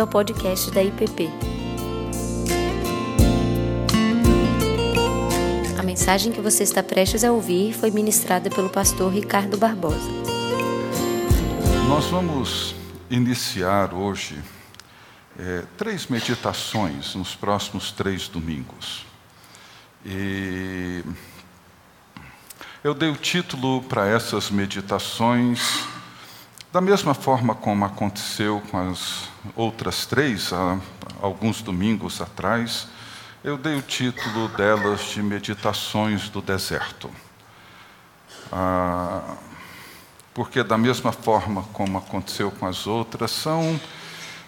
bem-vindo ao podcast da IPP. A mensagem que você está prestes a ouvir foi ministrada pelo pastor Ricardo Barbosa. Nós vamos iniciar hoje é, três meditações nos próximos três domingos. E eu dei o título para essas meditações da mesma forma como aconteceu com as outras três, há alguns domingos atrás, eu dei o título delas de Meditações do Deserto. Ah, porque, da mesma forma como aconteceu com as outras, são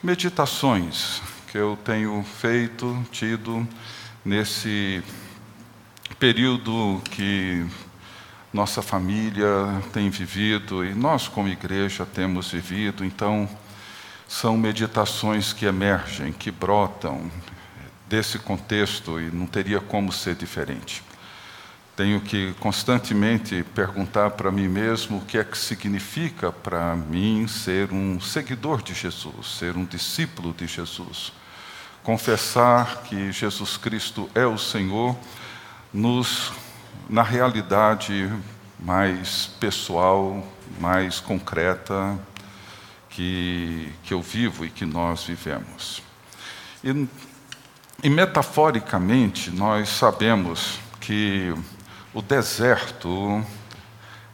meditações que eu tenho feito, tido, nesse período que nossa família tem vivido e nós, como igreja, temos vivido. Então, são meditações que emergem, que brotam desse contexto e não teria como ser diferente. Tenho que constantemente perguntar para mim mesmo o que é que significa para mim ser um seguidor de Jesus, ser um discípulo de Jesus. Confessar que Jesus Cristo é o Senhor nos na realidade mais pessoal, mais concreta que, que eu vivo e que nós vivemos. E, e metaforicamente, nós sabemos que o deserto,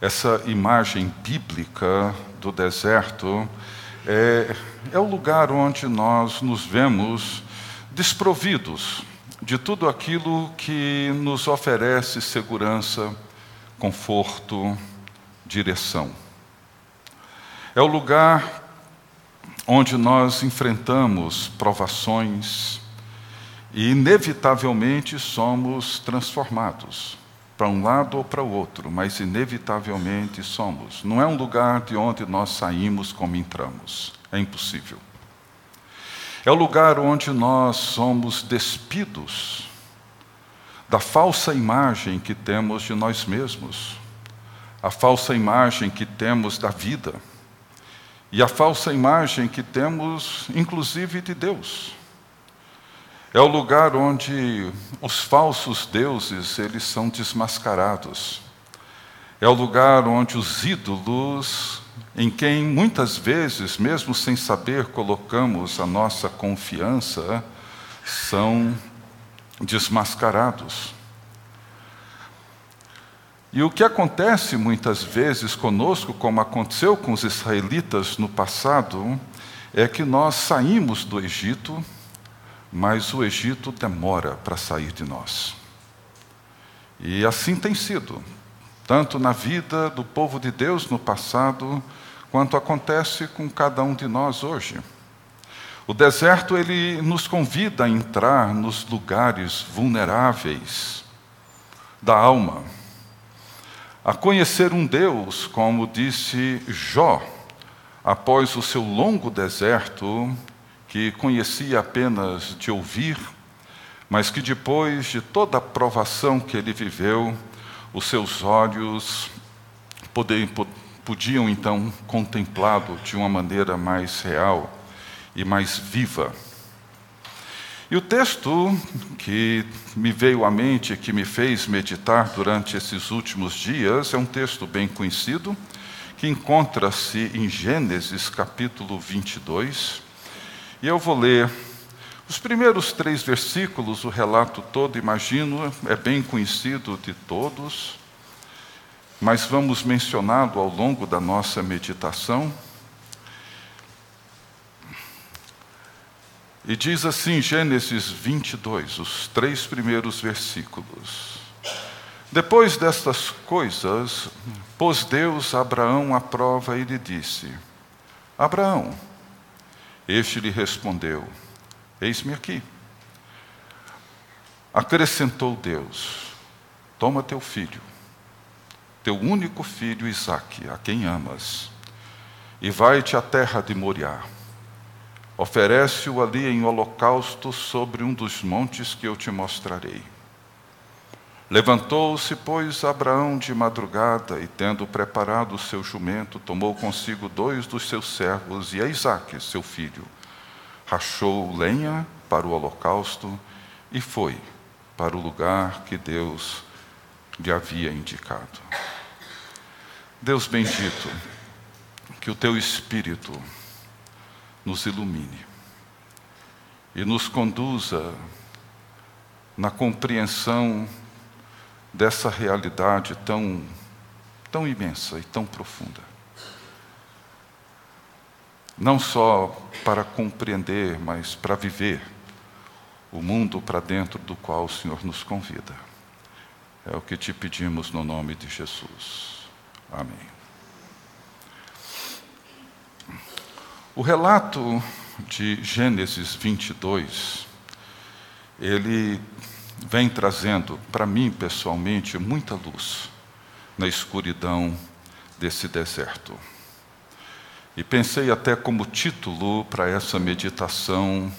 essa imagem bíblica do deserto, é, é o lugar onde nós nos vemos desprovidos de tudo aquilo que nos oferece segurança, conforto, direção. É o lugar onde nós enfrentamos provações e, inevitavelmente, somos transformados para um lado ou para o outro, mas inevitavelmente somos. Não é um lugar de onde nós saímos como entramos. É impossível. É o lugar onde nós somos despidos da falsa imagem que temos de nós mesmos, a falsa imagem que temos da vida e a falsa imagem que temos, inclusive, de Deus. É o lugar onde os falsos deuses eles são desmascarados. É o lugar onde os ídolos em quem muitas vezes, mesmo sem saber, colocamos a nossa confiança, são desmascarados. E o que acontece muitas vezes conosco, como aconteceu com os israelitas no passado, é que nós saímos do Egito, mas o Egito demora para sair de nós. E assim tem sido, tanto na vida do povo de Deus no passado, quanto acontece com cada um de nós hoje. O deserto ele nos convida a entrar nos lugares vulneráveis da alma, a conhecer um Deus, como disse Jó, após o seu longo deserto, que conhecia apenas de ouvir, mas que depois de toda a provação que ele viveu, os seus olhos podiam então contemplá-lo de uma maneira mais real e mais viva. E o texto que me veio à mente, que me fez meditar durante esses últimos dias, é um texto bem conhecido, que encontra-se em Gênesis capítulo 22. E eu vou ler os primeiros três versículos, o relato todo, imagino, é bem conhecido de todos mas vamos mencioná-lo ao longo da nossa meditação. E diz assim, Gênesis 22, os três primeiros versículos. Depois destas coisas, pôs Deus Abraão à prova e lhe disse: Abraão. Este lhe respondeu: Eis-me aqui. Acrescentou Deus: Toma teu filho teu único filho Isaque, a quem amas, e vai-te à terra de Moriá. Oferece-o ali em holocausto sobre um dos montes que eu te mostrarei. Levantou-se, pois, Abraão de madrugada, e tendo preparado o seu jumento, tomou consigo dois dos seus servos e a Isaque, seu filho. rachou lenha para o holocausto e foi para o lugar que Deus lhe havia indicado. Deus bendito, que o teu Espírito nos ilumine e nos conduza na compreensão dessa realidade tão, tão imensa e tão profunda. Não só para compreender, mas para viver o mundo para dentro do qual o Senhor nos convida. É o que te pedimos no nome de Jesus. Amém. O relato de Gênesis 22, ele vem trazendo para mim pessoalmente muita luz na escuridão desse deserto. E pensei até como título para essa meditação: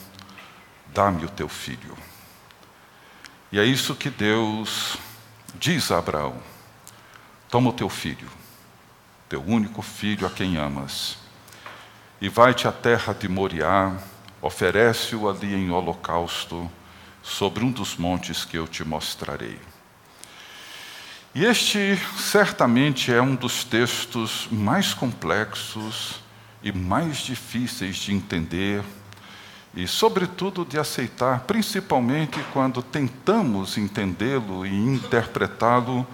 Dá-me o teu filho. E é isso que Deus diz a Abraão: Toma o teu filho, teu único filho a quem amas e vai-te à terra de Moriá, oferece-o ali em holocausto, sobre um dos montes que eu te mostrarei. E este certamente é um dos textos mais complexos e mais difíceis de entender e, sobretudo, de aceitar, principalmente quando tentamos entendê-lo e interpretá-lo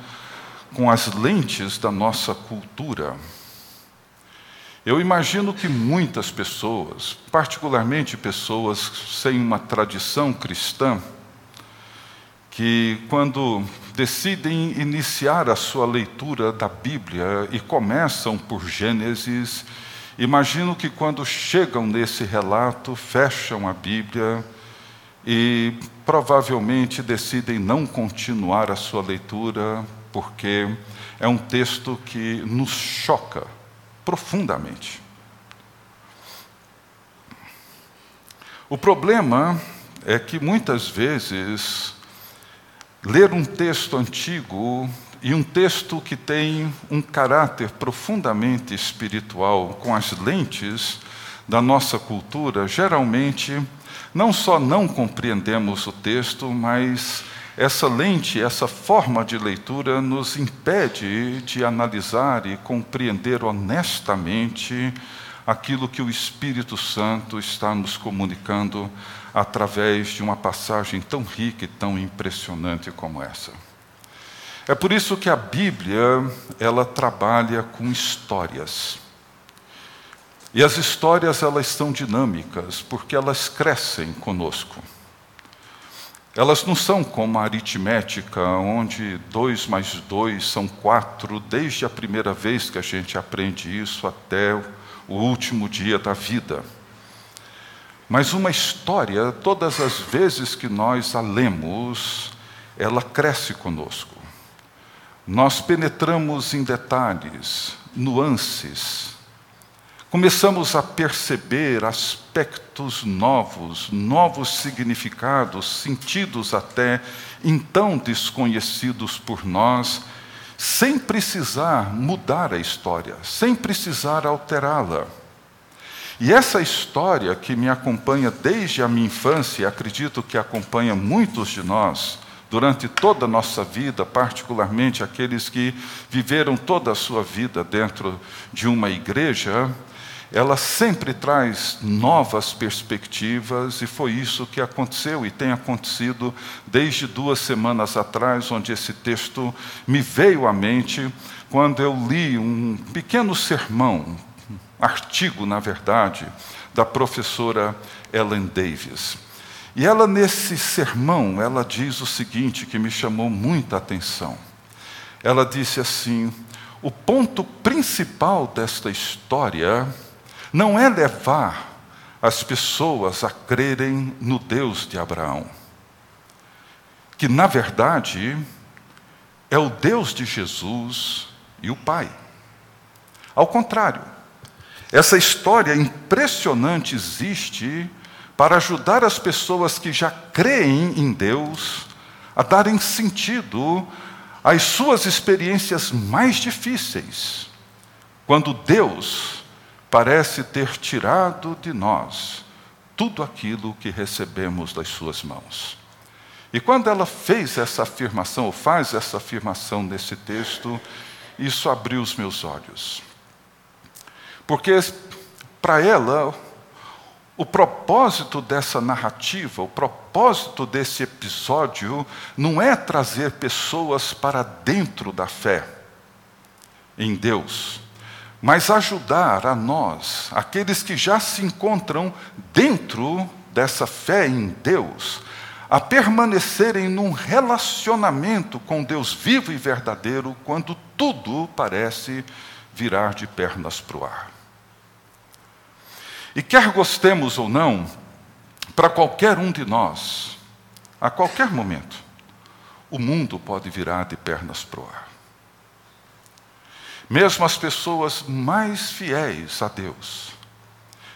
com as lentes da nossa cultura. Eu imagino que muitas pessoas, particularmente pessoas sem uma tradição cristã, que quando decidem iniciar a sua leitura da Bíblia e começam por Gênesis, imagino que quando chegam nesse relato, fecham a Bíblia e provavelmente decidem não continuar a sua leitura, porque é um texto que nos choca profundamente. O problema é que muitas vezes ler um texto antigo e um texto que tem um caráter profundamente espiritual com as lentes da nossa cultura, geralmente não só não compreendemos o texto, mas essa lente, essa forma de leitura nos impede de analisar e compreender honestamente aquilo que o Espírito Santo está nos comunicando através de uma passagem tão rica e tão impressionante como essa. É por isso que a Bíblia, ela trabalha com histórias. E as histórias elas são dinâmicas, porque elas crescem conosco. Elas não são como a aritmética, onde dois mais dois são quatro, desde a primeira vez que a gente aprende isso até o último dia da vida. Mas uma história, todas as vezes que nós a lemos, ela cresce conosco. Nós penetramos em detalhes, nuances, começamos a perceber aspectos novos, novos significados, sentidos até então desconhecidos por nós, sem precisar mudar a história, sem precisar alterá-la. E essa história que me acompanha desde a minha infância, acredito que acompanha muitos de nós, durante toda a nossa vida, particularmente aqueles que viveram toda a sua vida dentro de uma igreja, ela sempre traz novas perspectivas, e foi isso que aconteceu e tem acontecido desde duas semanas atrás, onde esse texto me veio à mente quando eu li um pequeno sermão, um artigo, na verdade, da professora Ellen Davis. E ela, nesse sermão, ela diz o seguinte que me chamou muita atenção. Ela disse assim: o ponto principal desta história não é levar as pessoas a crerem no Deus de Abraão, que na verdade é o Deus de Jesus e o Pai. Ao contrário, essa história impressionante existe para ajudar as pessoas que já creem em Deus a darem sentido às suas experiências mais difíceis, quando Deus parece ter tirado de nós tudo aquilo que recebemos das suas mãos. E quando ela fez essa afirmação, ou faz essa afirmação nesse texto, isso abriu os meus olhos. Porque para ela, o propósito dessa narrativa, o propósito desse episódio, não é trazer pessoas para dentro da fé em Deus, mas ajudar a nós, aqueles que já se encontram dentro dessa fé em Deus, a permanecerem num relacionamento com Deus vivo e verdadeiro quando tudo parece virar de pernas para o ar. E quer gostemos ou não, para qualquer um de nós, a qualquer momento, o mundo pode virar de pernas para o ar. Mesmo as pessoas mais fiéis a Deus,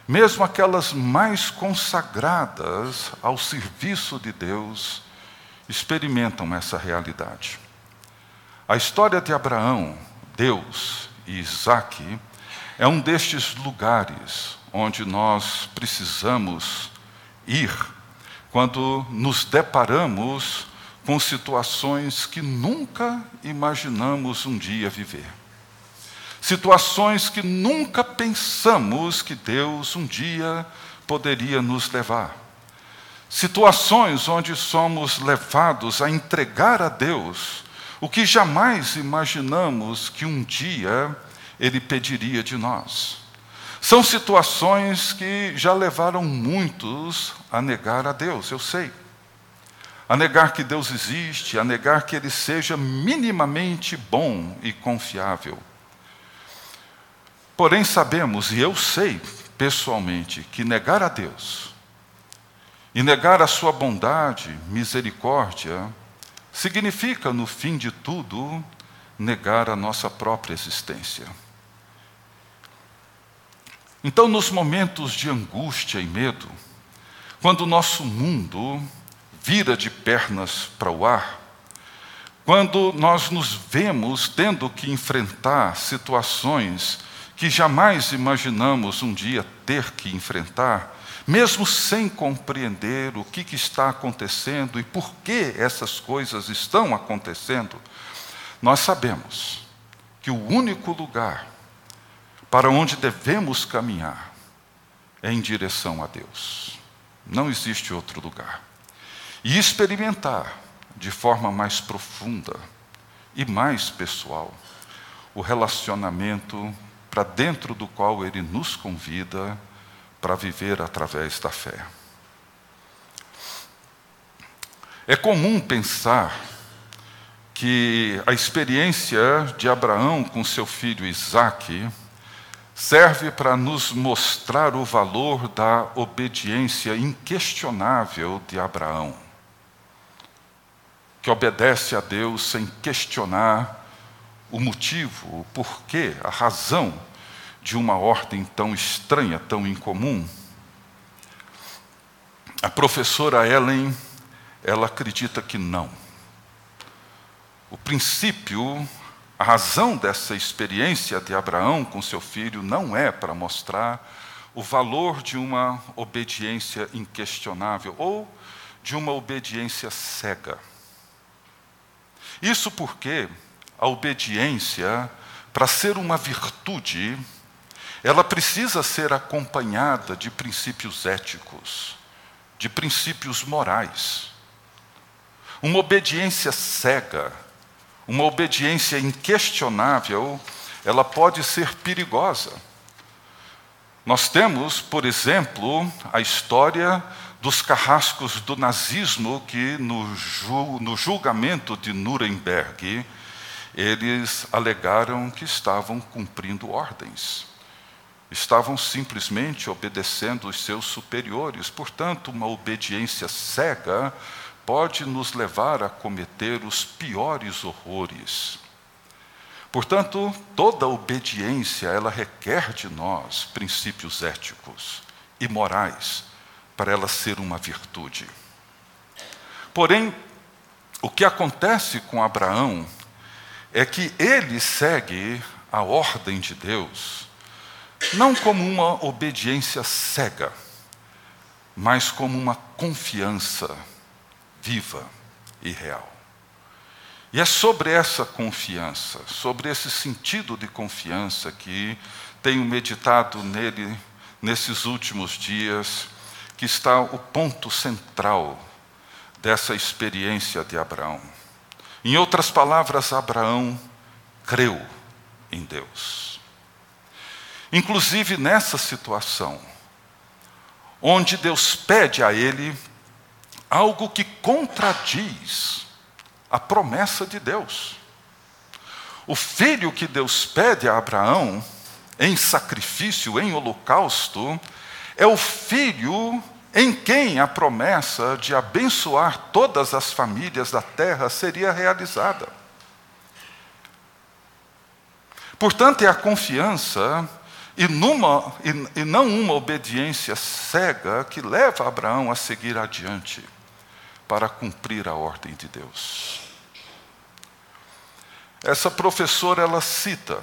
mesmo aquelas mais consagradas ao serviço de Deus, experimentam essa realidade. A história de Abraão, Deus e Isaac é um destes lugares onde nós precisamos ir quando nos deparamos com situações que nunca imaginamos um dia viver. Situações que nunca pensamos que Deus um dia poderia nos levar. Situações onde somos levados a entregar a Deus o que jamais imaginamos que um dia Ele pediria de nós. São situações que já levaram muitos a negar a Deus, eu sei. A negar que Deus existe, a negar que Ele seja minimamente bom e confiável. Porém, sabemos, e eu sei pessoalmente, que negar a Deus e negar a Sua bondade, misericórdia, significa, no fim de tudo, negar a nossa própria existência. Então, nos momentos de angústia e medo, quando o nosso mundo vira de pernas para o ar, quando nós nos vemos tendo que enfrentar situações que jamais imaginamos um dia ter que enfrentar, mesmo sem compreender o que, que está acontecendo e por que essas coisas estão acontecendo, nós sabemos que o único lugar para onde devemos caminhar é em direção a Deus. Não existe outro lugar. E experimentar de forma mais profunda e mais pessoal o relacionamento para dentro do qual Ele nos convida para viver através da fé. É comum pensar que a experiência de Abraão com seu filho Isaque serve para nos mostrar o valor da obediência inquestionável de Abraão, que obedece a Deus sem questionar o motivo, o porquê, a razão de uma ordem tão estranha, tão incomum. A professora Ellen, ela acredita que não. O princípio, a razão dessa experiência de Abraão com seu filho não é para mostrar o valor de uma obediência inquestionável ou de uma obediência cega. Isso porque a obediência, para ser uma virtude, ela precisa ser acompanhada de princípios éticos, de princípios morais. Uma obediência cega, uma obediência inquestionável, ela pode ser perigosa. Nós temos, por exemplo, a história dos carrascos do nazismo que, no, julgamento de Nuremberg, eles alegaram que estavam cumprindo ordens. Estavam simplesmente obedecendo os seus superiores. Portanto, uma obediência cega pode nos levar a cometer os piores horrores. Portanto, toda obediência, ela requer de nós princípios éticos e morais para ela ser uma virtude. Porém, o que acontece com Abraão é que ele segue a ordem de Deus, não como uma obediência cega, mas como uma confiança viva e real. E é sobre essa confiança, sobre esse sentido de confiança que tenho meditado nele nesses últimos dias, que está o ponto central dessa experiência de Abraão. Em outras palavras, Abraão creu em Deus. Inclusive nessa situação, onde Deus pede a ele algo que contradiz a promessa de Deus. O filho que Deus pede a Abraão, em sacrifício, em holocausto, é o filho em quem a promessa de abençoar todas as famílias da terra seria realizada. Portanto, é a confiança e, numa, e, e não uma obediência cega que leva Abraão a seguir adiante para cumprir a ordem de Deus. Essa professora ela cita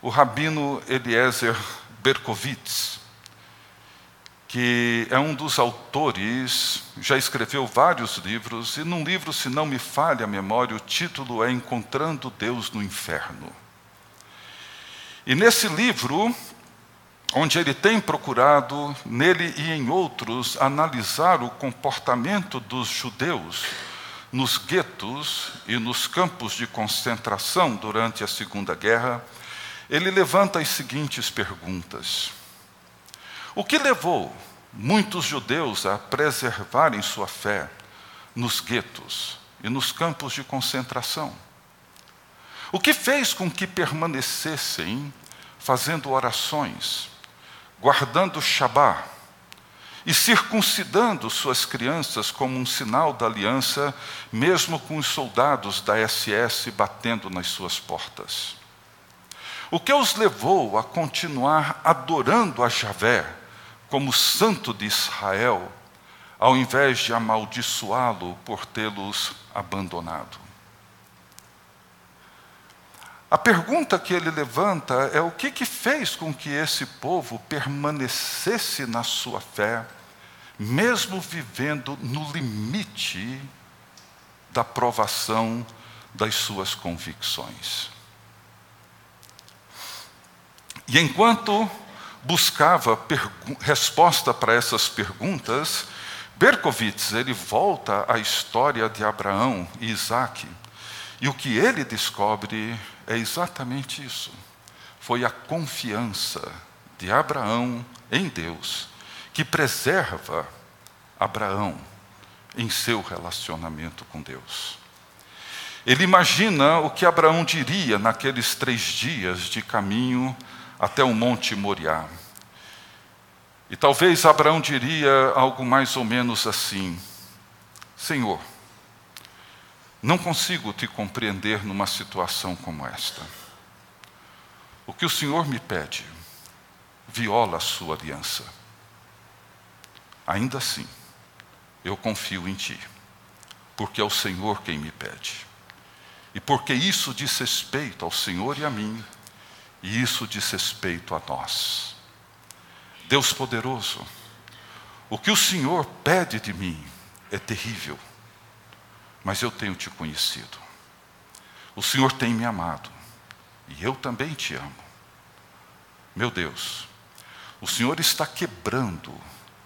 o rabino Eliezer Berkovitz, que é um dos autores, já escreveu vários livros, e num livro, se não me falha a memória, o título é Encontrando Deus no Inferno. E nesse livro, onde ele tem procurado, nele e em outros, analisar o comportamento dos judeus nos guetos e nos campos de concentração durante a Segunda Guerra, ele levanta as seguintes perguntas. O que levou muitos judeus a preservarem sua fé nos guetos e nos campos de concentração? O que fez com que permanecessem fazendo orações, guardando o Shabá e circuncidando suas crianças como um sinal da aliança, mesmo com os soldados da SS batendo nas suas portas? O que os levou a continuar adorando a Javé como santo de Israel, ao invés de amaldiçoá-lo por tê-los abandonado? A pergunta que ele levanta é o que, que fez com que esse povo permanecesse na sua fé, mesmo vivendo no limite da provação das suas convicções. E enquanto buscava resposta para essas perguntas, Berkowitz ele volta à história de Abraão e Isaac, e o que ele descobre é exatamente isso. Foi a confiança de Abraão em Deus que preserva Abraão em seu relacionamento com Deus. Ele imagina o que Abraão diria naqueles três dias de caminho até o Monte Moriá. E talvez Abraão diria algo mais ou menos assim: Senhor, não consigo te compreender numa situação como esta. O que o Senhor me pede viola a sua aliança. Ainda assim, eu confio em ti, porque é o Senhor quem me pede. E porque isso diz respeito ao Senhor e a mim, e isso diz respeito a nós. Deus poderoso, o que o Senhor pede de mim é terrível, mas eu tenho te conhecido. O Senhor tem me amado, e eu também te amo. Meu Deus, o Senhor está quebrando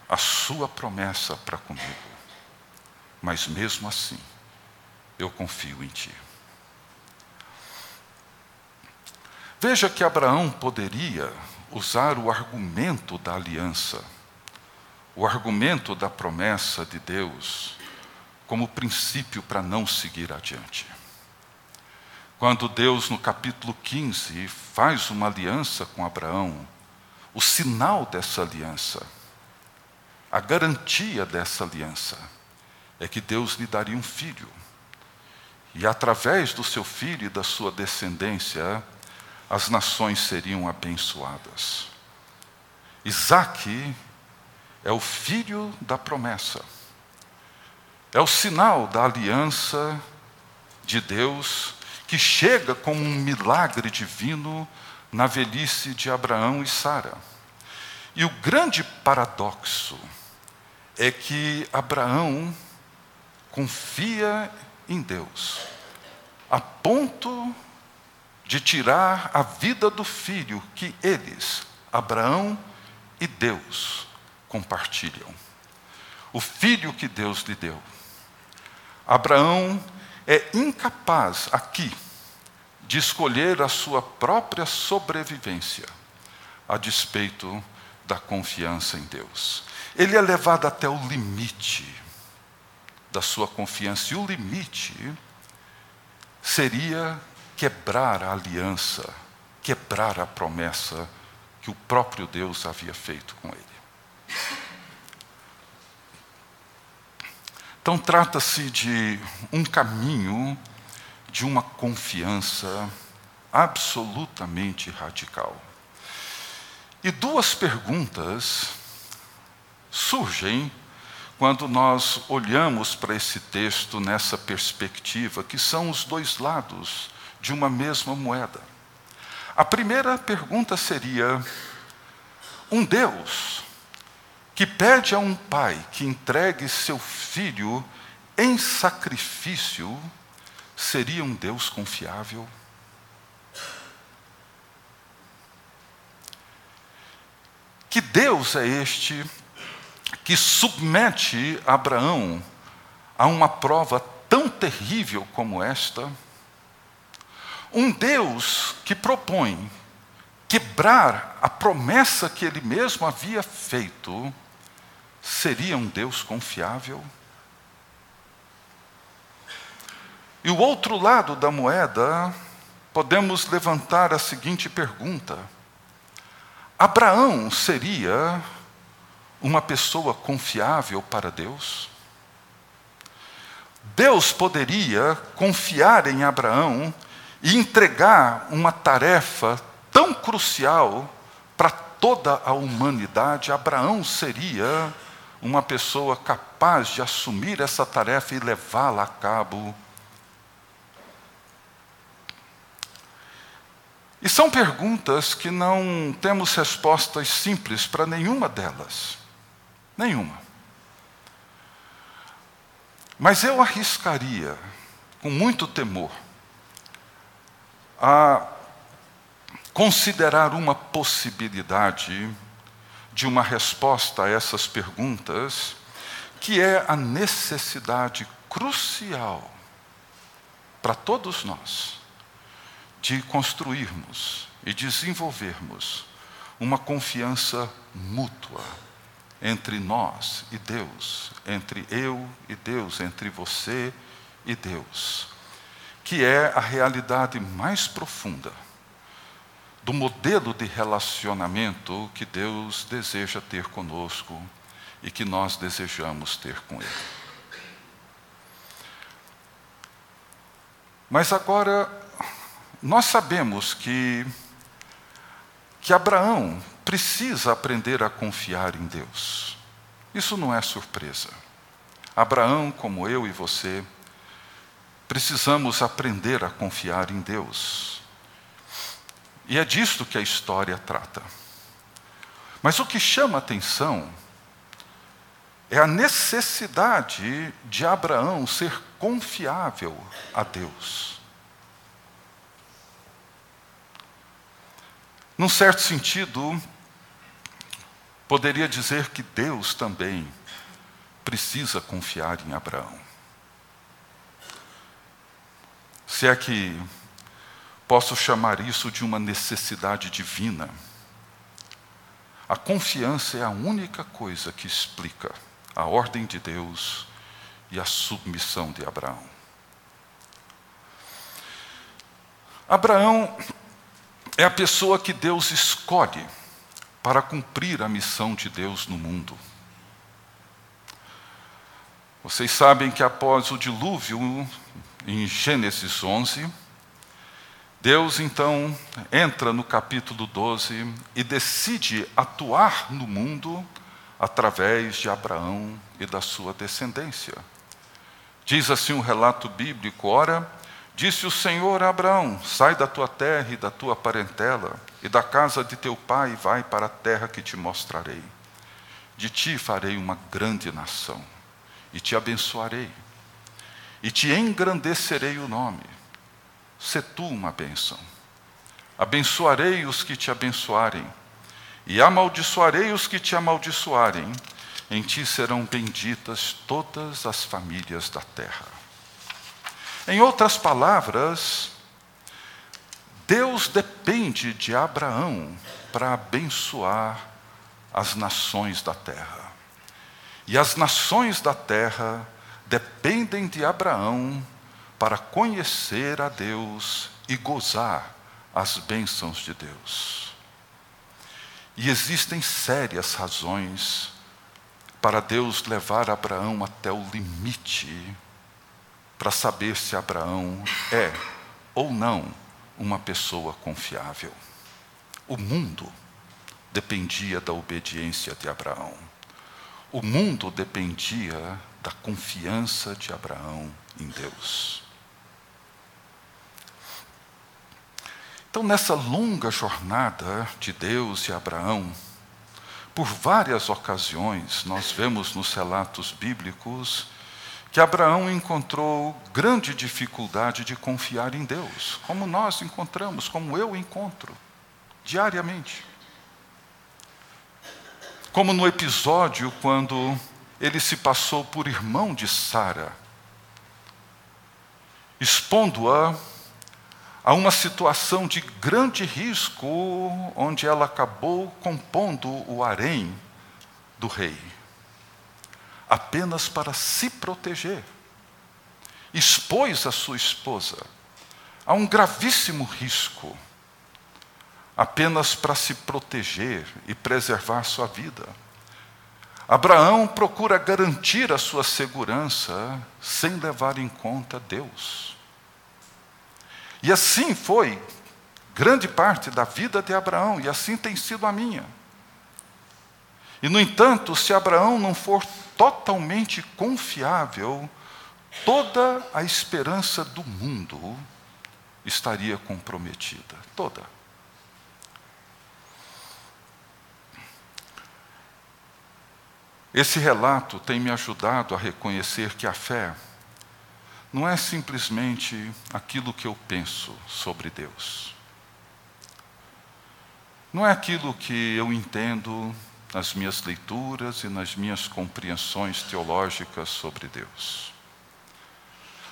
a sua promessa para comigo, mas mesmo assim, eu confio em ti. Veja que Abraão poderia usar o argumento da aliança, o argumento da promessa de Deus, como princípio para não seguir adiante. Quando Deus, no capítulo 15, faz uma aliança com Abraão, o sinal dessa aliança, a garantia dessa aliança, é que Deus lhe daria um filho. E através do seu filho e da sua descendência, as nações seriam abençoadas. Isaac é o filho da promessa, é o sinal da aliança de Deus que chega como um milagre divino na velhice de Abraão e Sara. E o grande paradoxo é que Abraão confia em Deus, a ponto de tirar a vida do filho que eles, Abraão e Deus, compartilham. O filho que Deus lhe deu. Abraão é incapaz aqui de escolher a sua própria sobrevivência, a despeito da confiança em Deus. Ele é levado até o limite da sua confiança, e o limite seria quebrar a aliança, quebrar a promessa que o próprio Deus havia feito com ele. Então, trata-se de um caminho de uma confiança absolutamente radical. E duas perguntas surgem quando nós olhamos para esse texto nessa perspectiva, que são os dois lados de uma mesma moeda. A primeira pergunta seria: um Deus que pede a um pai que entregue seu filho em sacrifício, seria um Deus confiável? Que Deus é este que submete Abraão a uma prova tão terrível como esta? Um Deus que propõe quebrar a promessa que ele mesmo havia feito seria um Deus confiável? E o outro lado da moeda, podemos levantar a seguinte pergunta: Abraão seria uma pessoa confiável para Deus? Deus poderia confiar em Abraão e entregar uma tarefa tão crucial para toda a humanidade? Abraão seria uma pessoa capaz de assumir essa tarefa e levá-la a cabo. E são perguntas que não temos respostas simples para nenhuma delas. Nenhuma. Mas eu arriscaria, com muito temor, a considerar uma possibilidade de uma resposta a essas perguntas, que é a necessidade crucial para todos nós de construirmos e desenvolvermos uma confiança mútua entre nós e Deus, entre eu e Deus, entre você e Deus, que é a realidade mais profunda do modelo de relacionamento que Deus deseja ter conosco e que nós desejamos ter com Ele. Mas agora, nós sabemos que, que Abraão precisa aprender a confiar em Deus. Isso não é surpresa. Abraão, como eu e você, precisamos aprender a confiar em Deus. E é disto que a história trata. Mas o que chama atenção é a necessidade de Abraão ser confiável a Deus. Num certo sentido, poderia dizer que Deus também precisa confiar em Abraão. Se é que Posso chamar isso de uma necessidade divina. A confiança é a única coisa que explica a ordem de Deus e a submissão de Abraão. Abraão é a pessoa que Deus escolhe para cumprir a missão de Deus no mundo. Vocês sabem que após o dilúvio, em Gênesis 11, Deus então entra no capítulo 12 e decide atuar no mundo através de Abraão e da sua descendência. Diz assim um relato bíblico: Ora, disse o Senhor a Abraão: Sai da tua terra e da tua parentela e da casa de teu pai e vai para a terra que te mostrarei. De ti farei uma grande nação, e te abençoarei, e te engrandecerei o nome. Se tu uma bênção. Abençoarei os que te abençoarem, e amaldiçoarei os que te amaldiçoarem. Em ti serão benditas todas as famílias da terra. Em outras palavras, Deus depende de Abraão para abençoar as nações da terra. E as nações da terra dependem de Abraão para conhecer a Deus e gozar as bênçãos de Deus. E existem sérias razões para Deus levar Abraão até o limite, para saber se Abraão é ou não uma pessoa confiável. O mundo dependia da obediência de Abraão. O mundo dependia da confiança de Abraão em Deus. Então, nessa longa jornada de Deus e Abraão, por várias ocasiões, nós vemos nos relatos bíblicos que Abraão encontrou grande dificuldade de confiar em Deus, como nós encontramos, como eu encontro, diariamente. Como no episódio quando ele se passou por irmão de Sara, expondo-a a uma situação de grande risco, onde ela acabou compondo o harém do rei, apenas para se proteger. Expôs a sua esposa a um gravíssimo risco, apenas para se proteger e preservar sua vida. Abraão procura garantir a sua segurança sem levar em conta Deus. E assim foi grande parte da vida de Abraão, e assim tem sido a minha. E, no entanto, se Abraão não for totalmente confiável, toda a esperança do mundo estaria comprometida toda. Esse relato tem me ajudado a reconhecer que a fé não é simplesmente aquilo que eu penso sobre Deus. Não é aquilo que eu entendo nas minhas leituras e nas minhas compreensões teológicas sobre Deus.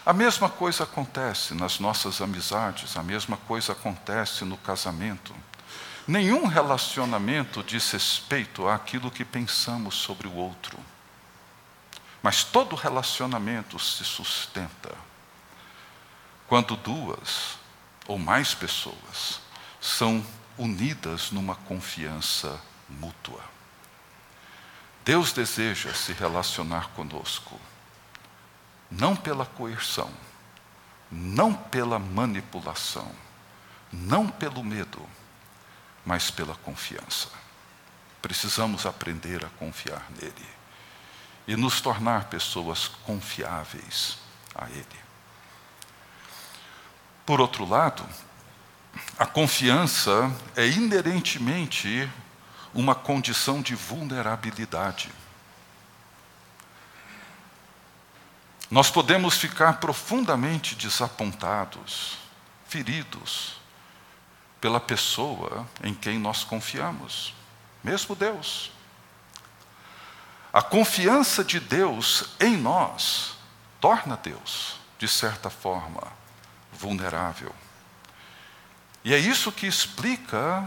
A mesma coisa acontece nas nossas amizades, a mesma coisa acontece no casamento. Nenhum relacionamento diz respeito àquilo que pensamos sobre o outro. Mas todo relacionamento se sustenta quando duas ou mais pessoas são unidas numa confiança mútua. Deus deseja se relacionar conosco, não pela coerção, não pela manipulação, não pelo medo, mas pela confiança. Precisamos aprender a confiar nele e nos tornar pessoas confiáveis a ele. Por outro lado, a confiança é inerentemente uma condição de vulnerabilidade. Nós podemos ficar profundamente desapontados, feridos pela pessoa em quem nós confiamos, mesmo Deus. A confiança de Deus em nós torna Deus, de certa forma, vulnerável. E é isso que explica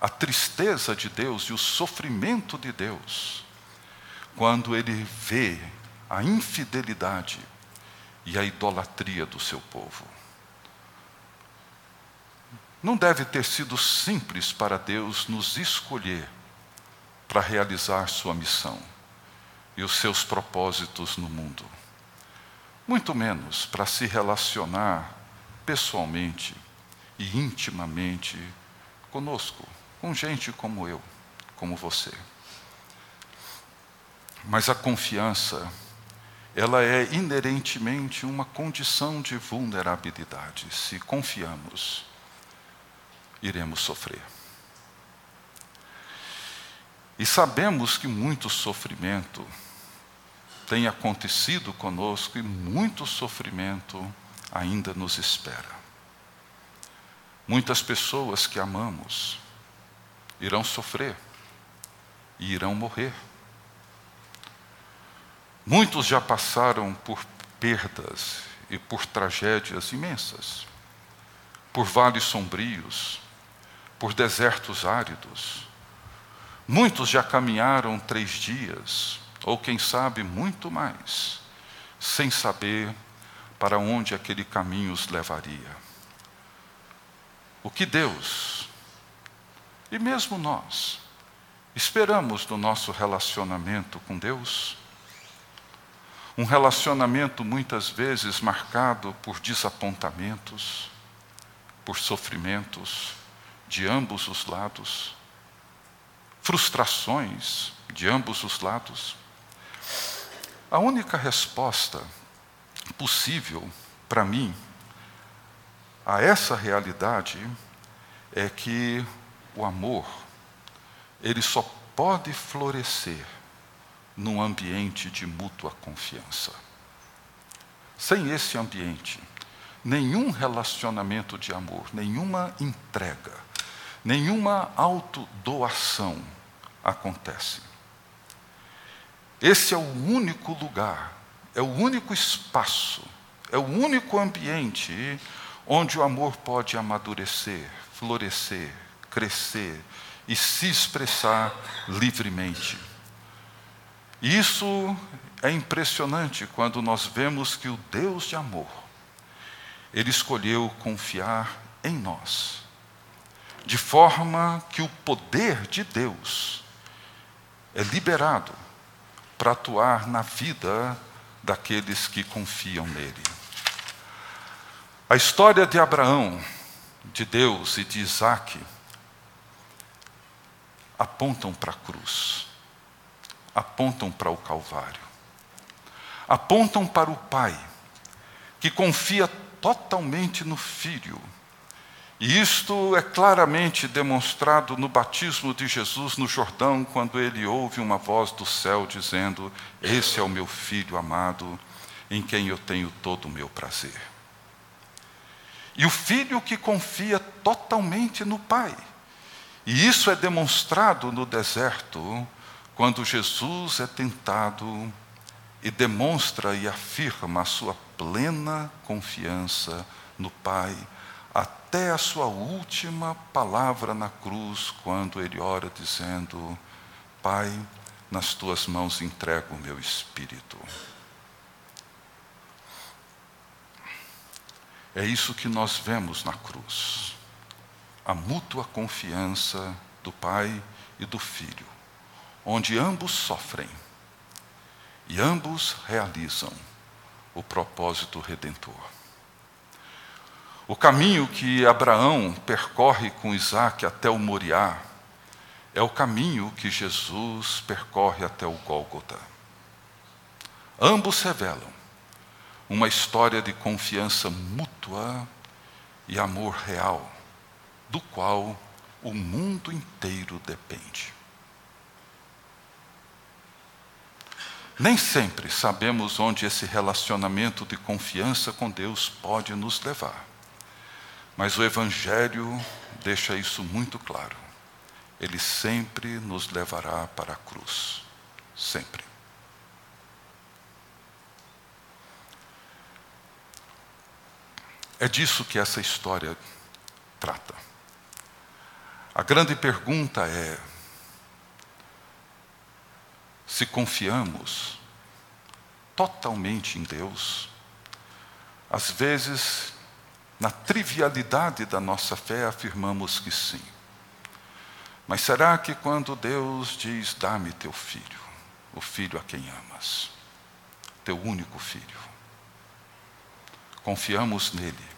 a tristeza de Deus e o sofrimento de Deus, quando ele vê a infidelidade e a idolatria do seu povo. Não deve ter sido simples para Deus nos escolher para realizar sua missão e os seus propósitos no mundo. Muito menos para se relacionar pessoalmente e intimamente conosco com gente como eu, como você. Mas a confiança, ela é inerentemente uma condição de vulnerabilidade. Se confiamos, iremos sofrer. E sabemos que muito sofrimento tem acontecido conosco e muito sofrimento ainda nos espera. Muitas pessoas que amamos irão sofrer e irão morrer. Muitos já passaram por perdas e por tragédias imensas, por vales sombrios, por desertos áridos. Muitos já caminharam três dias, ou quem sabe muito mais, sem saber para onde aquele caminho os levaria. O que Deus, e mesmo nós, esperamos do nosso relacionamento com Deus? Um relacionamento muitas vezes marcado por desapontamentos, por sofrimentos de ambos os lados, frustrações de ambos os lados. A única resposta possível para mim a essa realidade é que o amor ele só pode florescer num ambiente de mútua confiança. Sem esse ambiente, nenhum relacionamento de amor, nenhuma entrega, nenhuma autodoação acontece. Esse é o único lugar, é o único espaço, é o único ambiente onde o amor pode amadurecer, florescer, crescer e se expressar livremente. Isso é impressionante quando nós vemos que o Deus de amor, Ele escolheu confiar em nós, de forma que o poder de Deus é liberado para atuar na vida daqueles que confiam nele. A história de Abraão, de Deus e de Isaac apontam para a cruz apontam para o Calvário. Apontam para o Pai, que confia totalmente no Filho. E isto é claramente demonstrado no batismo de Jesus no Jordão, quando ele ouve uma voz do céu dizendo: Esse é o meu filho amado, em quem eu tenho todo o meu prazer. E o filho que confia totalmente no Pai. E isso é demonstrado no deserto, quando Jesus é tentado e demonstra e afirma a sua plena confiança no Pai, até a sua última palavra na cruz, quando ele ora dizendo: Pai, nas tuas mãos entrego o meu espírito. É isso que nós vemos na cruz. A mútua confiança do Pai e do Filho onde ambos sofrem e ambos realizam o propósito redentor. O caminho que Abraão percorre com Isaac até o Moriá é o caminho que Jesus percorre até o Gólgota. Ambos revelam uma história de confiança mútua e amor real, do qual o mundo inteiro depende. Nem sempre sabemos onde esse relacionamento de confiança com Deus pode nos levar. Mas o Evangelho deixa isso muito claro. Ele sempre nos levará para a cruz. Sempre. É disso que essa história trata. A grande pergunta é: se confiamos totalmente em Deus, às vezes, na trivialidade da nossa fé, afirmamos que sim. Mas será que quando Deus diz: Dá-me teu filho, o filho a quem amas, teu único filho, confiamos nele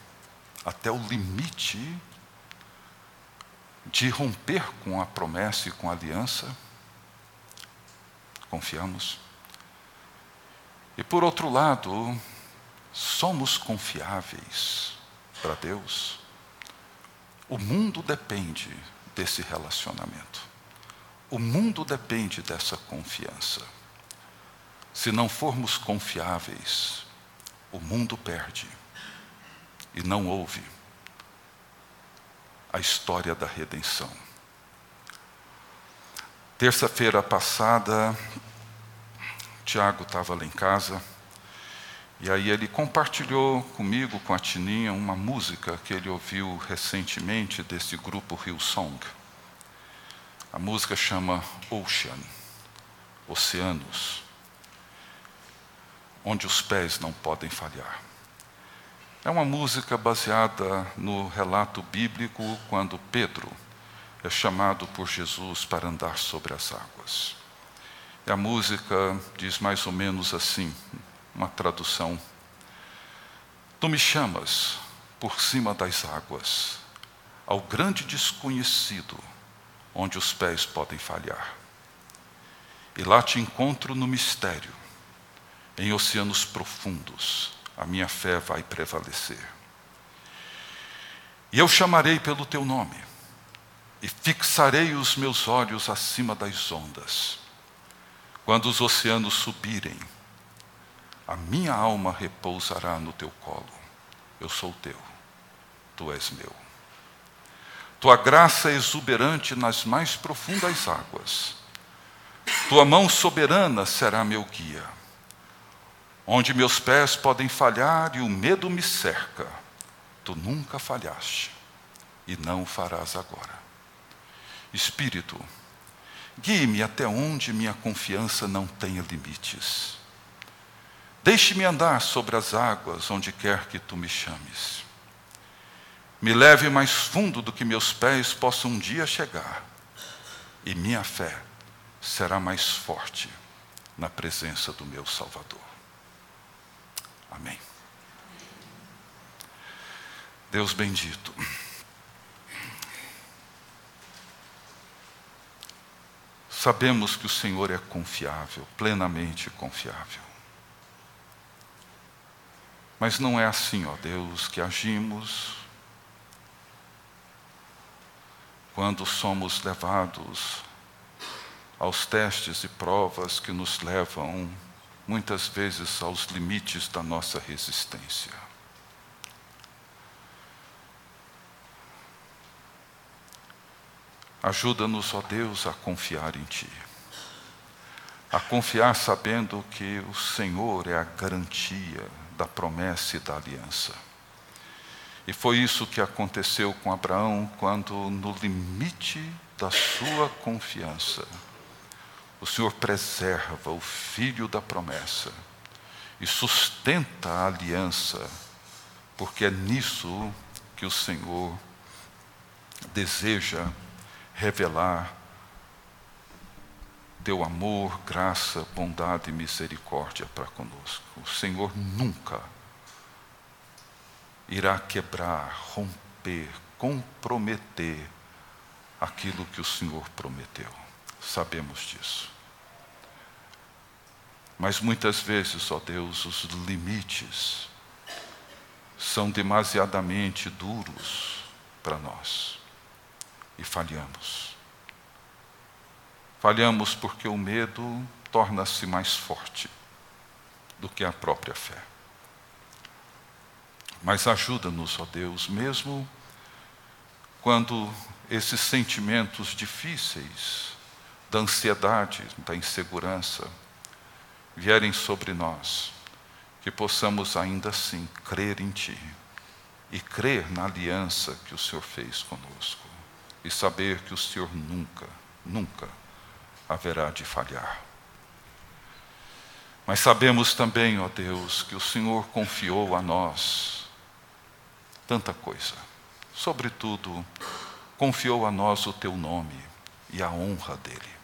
até o limite de romper com a promessa e com a aliança? confiamos. E por outro lado, somos confiáveis para Deus. O mundo depende desse relacionamento. o mundo depende dessa confiança. Se não formos confiáveis, o mundo perde. E não houve a história da redenção. Terça-feira passada, Tiago estava lá em casa, e aí ele compartilhou comigo, com a Tininha, uma música que ele ouviu recentemente desse grupo Hillsong. A música chama Ocean, Oceanos, onde os pés não podem falhar. É uma música baseada no relato bíblico quando Pedro é chamado por Jesus para andar sobre as águas. E a música diz mais ou menos assim, uma tradução: Tu me chamas por cima das águas, ao grande desconhecido onde os pés podem falhar. E lá te encontro no mistério, em oceanos profundos, a minha fé vai prevalecer. E eu chamarei pelo teu nome, e fixarei os meus olhos acima das ondas. Quando os oceanos subirem, a minha alma repousará no teu colo. Eu sou teu, tu és meu. Tua graça é exuberante nas mais profundas águas. Tua mão soberana será meu guia. Onde meus pés podem falhar e o medo me cerca, tu nunca falhaste e não o farás agora. Espírito, guie-me até onde minha confiança não tenha limites. Deixe-me andar sobre as águas onde quer que tu me chames. Me leve mais fundo do que meus pés possam um dia chegar, e minha fé será mais forte na presença do meu Salvador. Amém. Deus bendito. Sabemos que o Senhor é confiável, plenamente confiável. Mas não é assim, ó Deus, que agimos quando somos levados aos testes e provas que nos levam muitas vezes aos limites da nossa resistência. Ajuda-nos, ó Deus, a confiar em Ti. A confiar sabendo que o Senhor é a garantia da promessa e da aliança. E foi isso que aconteceu com Abraão quando, no limite da sua confiança, o Senhor preserva o filho da promessa e sustenta a aliança, porque é nisso que o Senhor deseja revelar teu amor, graça, bondade e misericórdia para conosco. O Senhor nunca irá quebrar, romper, comprometer aquilo que o Senhor prometeu. Sabemos disso. Mas muitas vezes, ó Deus, os limites são demasiadamente duros para nós e falhamos. Falhamos porque o medo torna-se mais forte do que a própria fé. Mas ajuda-nos, ó Deus, mesmo quando esses sentimentos difíceis, da ansiedade, da insegurança, vierem sobre nós, que possamos ainda assim crer em Ti e crer na aliança que o Senhor fez conosco e saber que o Senhor nunca, nunca haverá de falhar. Mas sabemos também, ó Deus, que o Senhor confiou a nós tanta coisa. Sobretudo, confiou a nós o teu nome e a honra dele.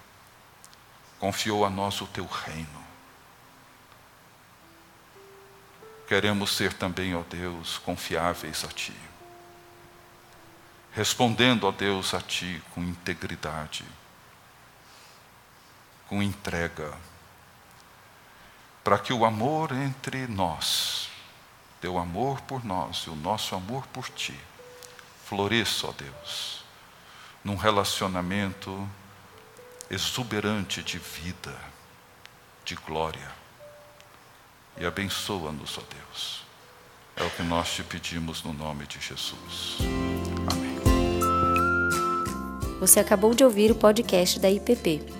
Confiou a nós o teu reino. Queremos ser também, ó Deus, confiáveis a ti. Respondendo, ó Deus, a ti com integridade, com entrega, para que o amor entre nós teu amor por nós e o nosso amor por ti floresça, ó Deus, num relacionamento exuberante de vida, de glória. E abençoa-nos, ó Deus. É o que nós te pedimos no nome de Jesus. Amém. Você acabou de ouvir o podcast da IPP.